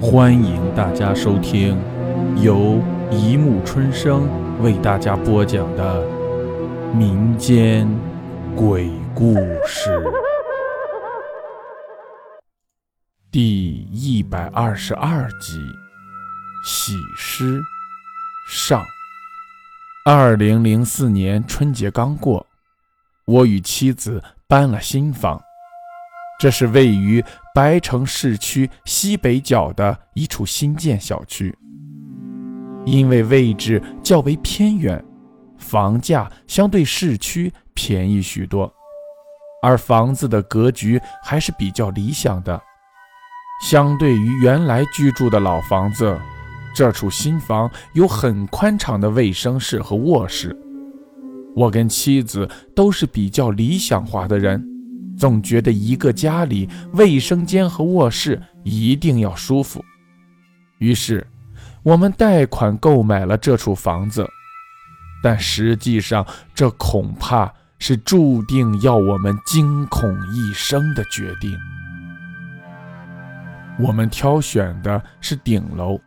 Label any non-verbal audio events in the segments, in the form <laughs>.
欢迎大家收听由一木春生为大家播讲的民间鬼故事第一百二十二集《喜诗上》。二零零四年春节刚过，我与妻子搬了新房。这是位于白城市区西北角的一处新建小区，因为位置较为偏远，房价相对市区便宜许多，而房子的格局还是比较理想的。相对于原来居住的老房子，这处新房有很宽敞的卫生室和卧室。我跟妻子都是比较理想化的人。总觉得一个家里卫生间和卧室一定要舒服，于是我们贷款购买了这处房子。但实际上，这恐怕是注定要我们惊恐一生的决定。我们挑选的是顶楼，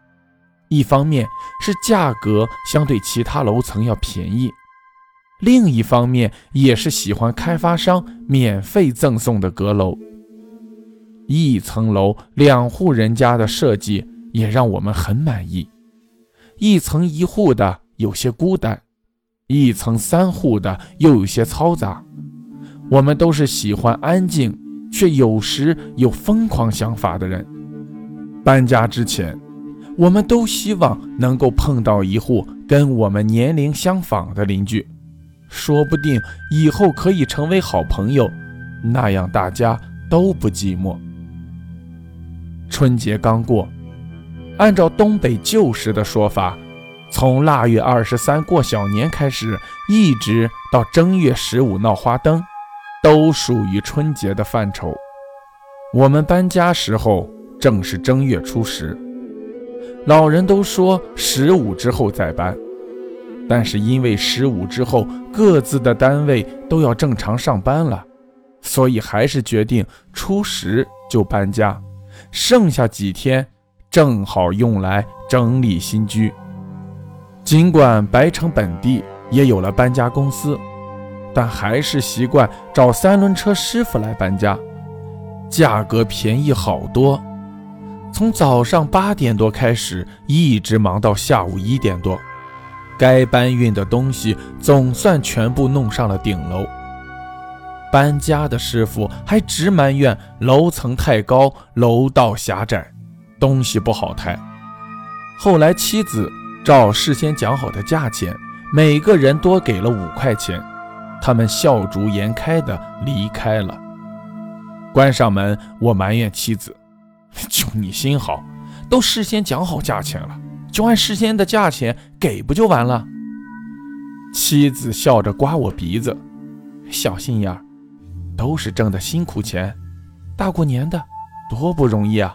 一方面是价格相对其他楼层要便宜。另一方面，也是喜欢开发商免费赠送的阁楼。一层楼两户人家的设计也让我们很满意。一层一户的有些孤单，一层三户的又有些嘈杂。我们都是喜欢安静，却有时有疯狂想法的人。搬家之前，我们都希望能够碰到一户跟我们年龄相仿的邻居。说不定以后可以成为好朋友，那样大家都不寂寞。春节刚过，按照东北旧时的说法，从腊月二十三过小年开始，一直到正月十五闹花灯，都属于春节的范畴。我们搬家时候正是正月初十，老人都说十五之后再搬。但是因为十五之后各自的单位都要正常上班了，所以还是决定初十就搬家，剩下几天正好用来整理新居。尽管白城本地也有了搬家公司，但还是习惯找三轮车师傅来搬家，价格便宜好多。从早上八点多开始，一直忙到下午一点多。该搬运的东西总算全部弄上了顶楼。搬家的师傅还直埋怨楼层太高，楼道狭窄，东西不好抬。后来妻子照事先讲好的价钱，每个人多给了五块钱，他们笑逐颜开的离开了。关上门，我埋怨妻子：“就你心好，都事先讲好价钱了。”就按事先的价钱给不就完了？妻子笑着刮我鼻子，小心眼儿，都是挣的辛苦钱，大过年的多不容易啊！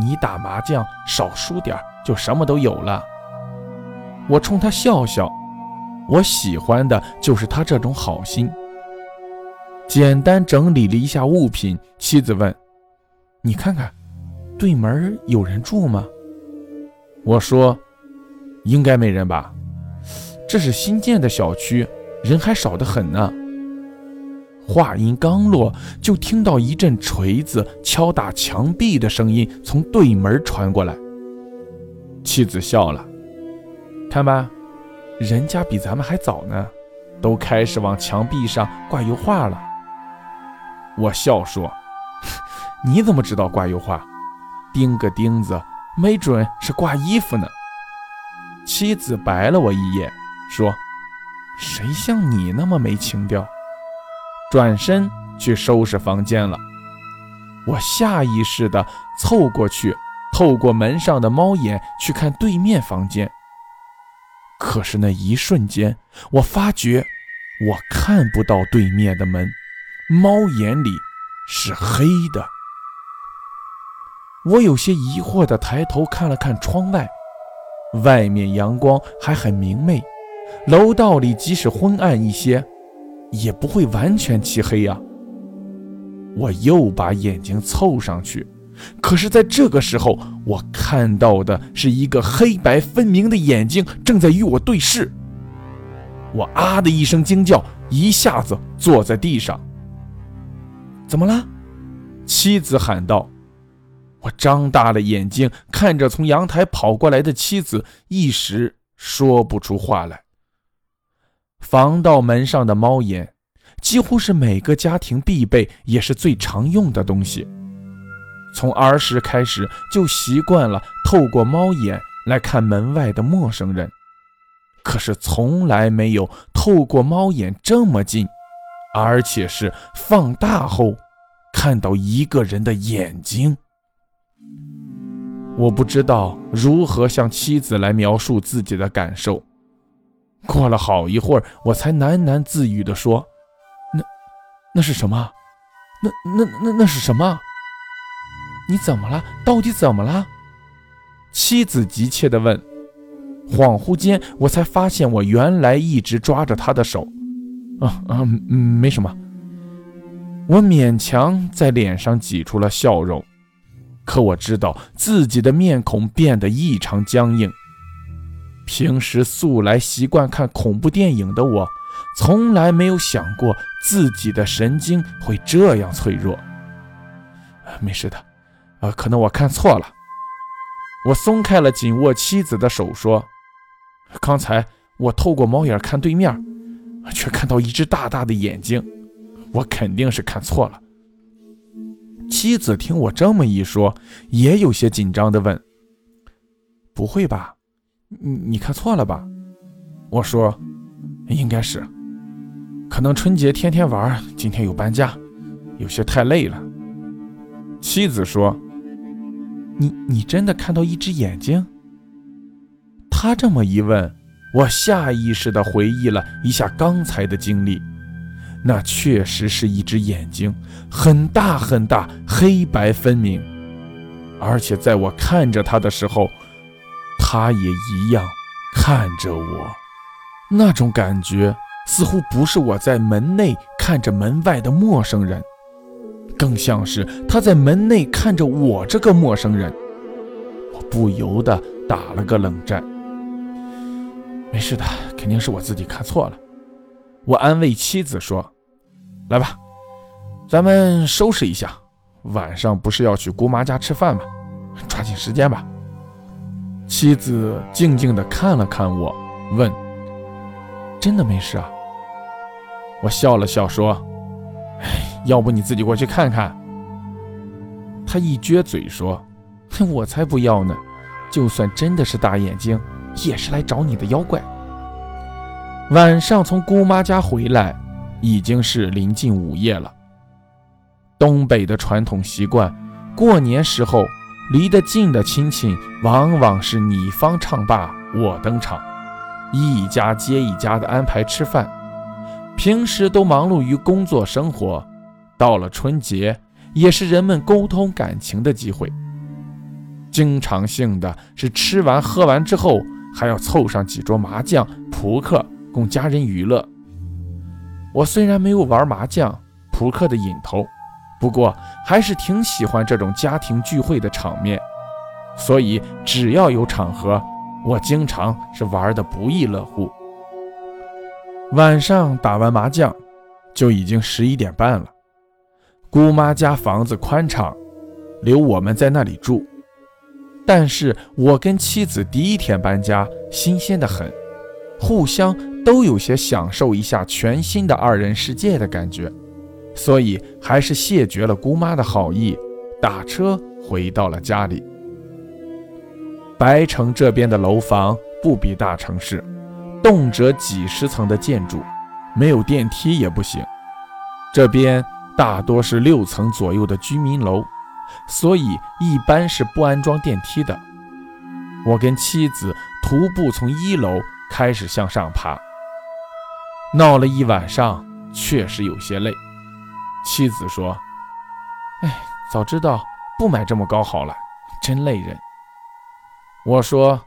你打麻将少输点就什么都有了。我冲他笑笑，我喜欢的就是他这种好心。简单整理了一下物品，妻子问：“你看看，对门有人住吗？”我说：“应该没人吧？这是新建的小区，人还少得很呢。”话音刚落，就听到一阵锤子敲打墙壁的声音从对门传过来。妻子笑了：“看吧，人家比咱们还早呢，都开始往墙壁上挂油画了。”我笑说：“ <laughs> 你怎么知道挂油画？钉个钉子。”没准是挂衣服呢。妻子白了我一眼，说：“谁像你那么没情调？”转身去收拾房间了。我下意识地凑过去，透过门上的猫眼去看对面房间。可是那一瞬间，我发觉我看不到对面的门，猫眼里是黑的。我有些疑惑地抬头看了看窗外，外面阳光还很明媚，楼道里即使昏暗一些，也不会完全漆黑呀。我又把眼睛凑上去，可是，在这个时候，我看到的是一个黑白分明的眼睛正在与我对视。我啊的一声惊叫，一下子坐在地上。怎么了？妻子喊道。我张大了眼睛看着从阳台跑过来的妻子，一时说不出话来。防盗门上的猫眼，几乎是每个家庭必备，也是最常用的东西。从儿时开始就习惯了透过猫眼来看门外的陌生人，可是从来没有透过猫眼这么近，而且是放大后看到一个人的眼睛。我不知道如何向妻子来描述自己的感受。过了好一会儿，我才喃喃自语地说：“那，那是什么？那、那、那、那是什么？你怎么了？到底怎么了？”妻子急切地问。恍惚间，我才发现我原来一直抓着她的手。啊啊，没什么。我勉强在脸上挤出了笑容。可我知道自己的面孔变得异常僵硬。平时素来习惯看恐怖电影的我，从来没有想过自己的神经会这样脆弱。没事的，呃，可能我看错了。我松开了紧握妻子的手，说：“刚才我透过猫眼看对面，却看到一只大大的眼睛，我肯定是看错了。”妻子听我这么一说，也有些紧张地问：“不会吧？你你看错了吧？”我说：“应该是，可能春节天天玩，今天有搬家，有些太累了。”妻子说：“你你真的看到一只眼睛？”他这么一问，我下意识地回忆了一下刚才的经历。那确实是一只眼睛，很大很大，黑白分明。而且在我看着他的时候，他也一样看着我。那种感觉似乎不是我在门内看着门外的陌生人，更像是他在门内看着我这个陌生人。我不由得打了个冷战。没事的，肯定是我自己看错了。我安慰妻子说。来吧，咱们收拾一下。晚上不是要去姑妈家吃饭吗？抓紧时间吧。妻子静静地看了看我，问：“真的没事啊？”我笑了笑说：“哎，要不你自己过去看看。”他一撅嘴说：“我才不要呢！就算真的是大眼睛，也是来找你的妖怪。”晚上从姑妈家回来。已经是临近午夜了。东北的传统习惯，过年时候离得近的亲戚，往往是你方唱罢我登场，一家接一家的安排吃饭。平时都忙碌于工作生活，到了春节，也是人们沟通感情的机会。经常性的是吃完喝完之后，还要凑上几桌麻将、扑克，供家人娱乐。我虽然没有玩麻将、扑克的瘾头，不过还是挺喜欢这种家庭聚会的场面，所以只要有场合，我经常是玩的不亦乐乎。晚上打完麻将，就已经十一点半了。姑妈家房子宽敞，留我们在那里住。但是我跟妻子第一天搬家，新鲜的很，互相。都有些享受一下全新的二人世界的感觉，所以还是谢绝了姑妈的好意，打车回到了家里。白城这边的楼房不比大城市，动辄几十层的建筑，没有电梯也不行。这边大多是六层左右的居民楼，所以一般是不安装电梯的。我跟妻子徒步从一楼开始向上爬。闹了一晚上，确实有些累。妻子说：“哎，早知道不买这么高好了，真累人。”我说：“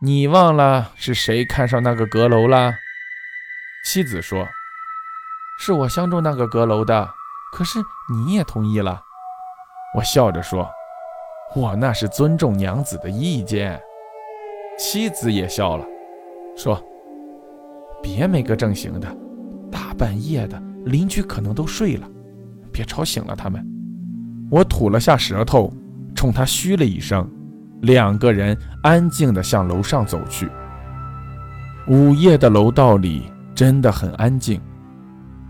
你忘了是谁看上那个阁楼了？”妻子说：“是我相中那个阁楼的，可是你也同意了。”我笑着说：“我那是尊重娘子的意见。妻子也笑了，说：“别没个正形的，大半夜的，邻居可能都睡了，别吵醒了他们。”我吐了下舌头，冲他嘘了一声，两个人安静地向楼上走去。午夜的楼道里真的很安静，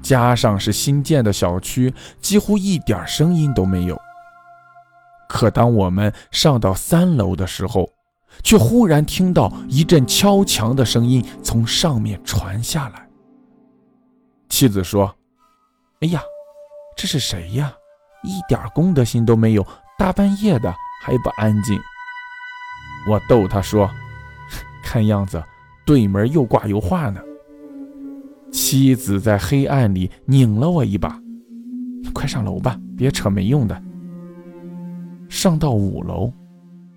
加上是新建的小区，几乎一点声音都没有。可当我们上到三楼的时候，却忽然听到一阵敲墙的声音从上面传下来。妻子说：“哎呀，这是谁呀？一点公德心都没有，大半夜的还不安静。”我逗他说：“看样子对门又挂油画呢。”妻子在黑暗里拧了我一把：“快上楼吧，别扯没用的。”上到五楼，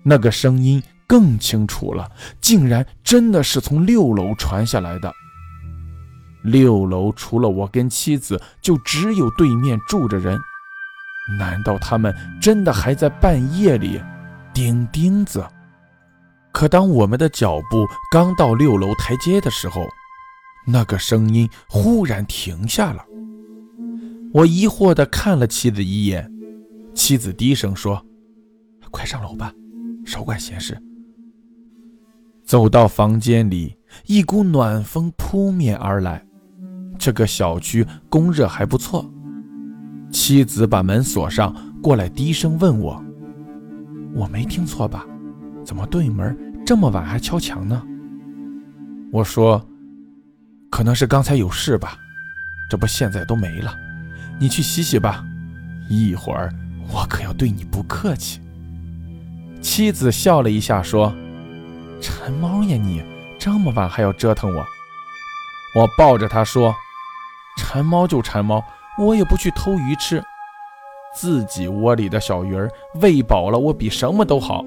那个声音更清楚了，竟然真的是从六楼传下来的。六楼除了我跟妻子，就只有对面住着人。难道他们真的还在半夜里钉钉子？可当我们的脚步刚到六楼台阶的时候，那个声音忽然停下了。我疑惑地看了妻子一眼，妻子低声说。快上楼吧，少管闲事。走到房间里，一股暖风扑面而来。这个小区供热还不错。妻子把门锁上，过来低声问我：“我没听错吧？怎么对门这么晚还敲墙呢？”我说：“可能是刚才有事吧。这不现在都没了。你去洗洗吧，一会儿我可要对你不客气。”妻子笑了一下，说：“馋猫呀，你这么晚还要折腾我。”我抱着他说：“馋猫就馋猫，我也不去偷鱼吃。自己窝里的小鱼儿喂饱了，我比什么都好。”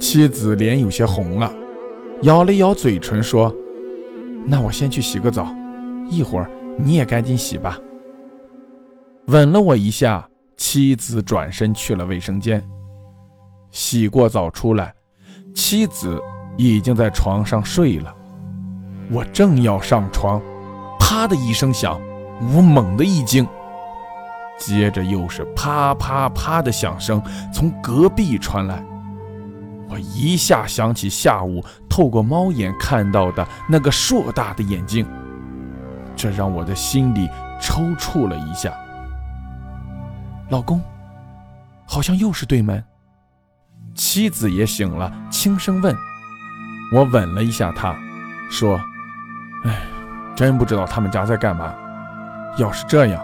妻子脸有些红了，咬了咬嘴唇说：“那我先去洗个澡，一会儿你也赶紧洗吧。”吻了我一下，妻子转身去了卫生间。洗过澡出来，妻子已经在床上睡了。我正要上床，啪的一声响，我猛地一惊，接着又是啪啪啪的响声从隔壁传来。我一下想起下午透过猫眼看到的那个硕大的眼睛，这让我的心里抽搐了一下。老公，好像又是对门。妻子也醒了，轻声问：“我吻了一下他，说：‘哎，真不知道他们家在干嘛。要是这样，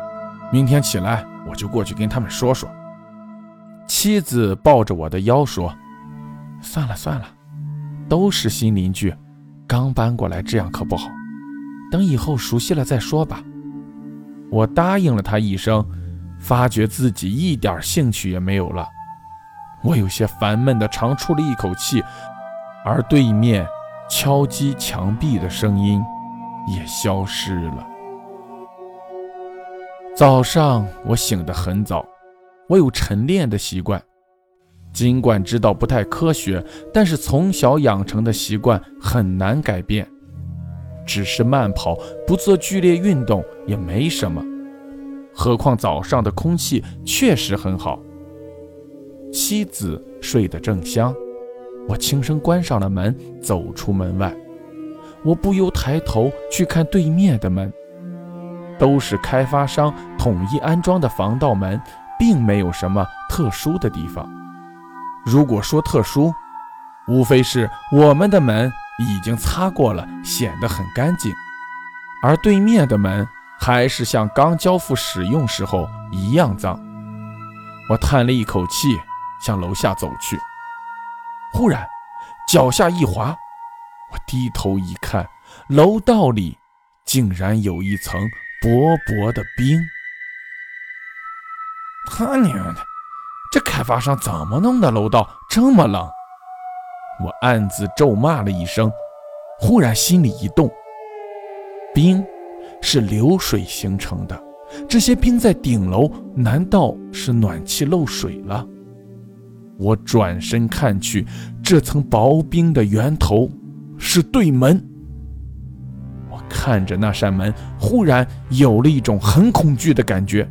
明天起来我就过去跟他们说说。’”妻子抱着我的腰说：“算了算了，都是新邻居，刚搬过来，这样可不好。等以后熟悉了再说吧。”我答应了他一声，发觉自己一点兴趣也没有了。我有些烦闷地长出了一口气，而对面敲击墙壁的声音也消失了。早上我醒得很早，我有晨练的习惯，尽管知道不太科学，但是从小养成的习惯很难改变。只是慢跑，不做剧烈运动也没什么，何况早上的空气确实很好。妻子睡得正香，我轻声关上了门，走出门外。我不由抬头去看对面的门，都是开发商统一安装的防盗门，并没有什么特殊的地方。如果说特殊，无非是我们的门已经擦过了，显得很干净，而对面的门还是像刚交付使用时候一样脏。我叹了一口气。向楼下走去，忽然脚下一滑，我低头一看，楼道里竟然有一层薄薄的冰。他娘的，这开发商怎么弄的？楼道这么冷！我暗自咒骂了一声，忽然心里一动，冰是流水形成的，这些冰在顶楼，难道是暖气漏水了？我转身看去，这层薄冰的源头是对门。我看着那扇门，忽然有了一种很恐惧的感觉。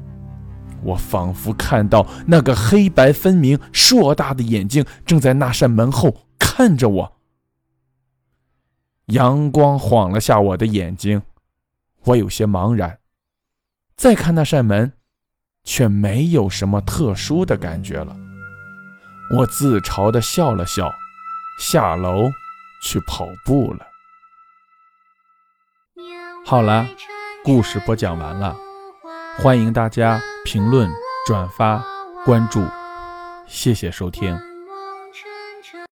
我仿佛看到那个黑白分明、硕大的眼睛正在那扇门后看着我。阳光晃了下我的眼睛，我有些茫然。再看那扇门，却没有什么特殊的感觉了。我自嘲地笑了笑，下楼去跑步了。好了，故事播讲完了，欢迎大家评论、转发、关注，谢谢收听。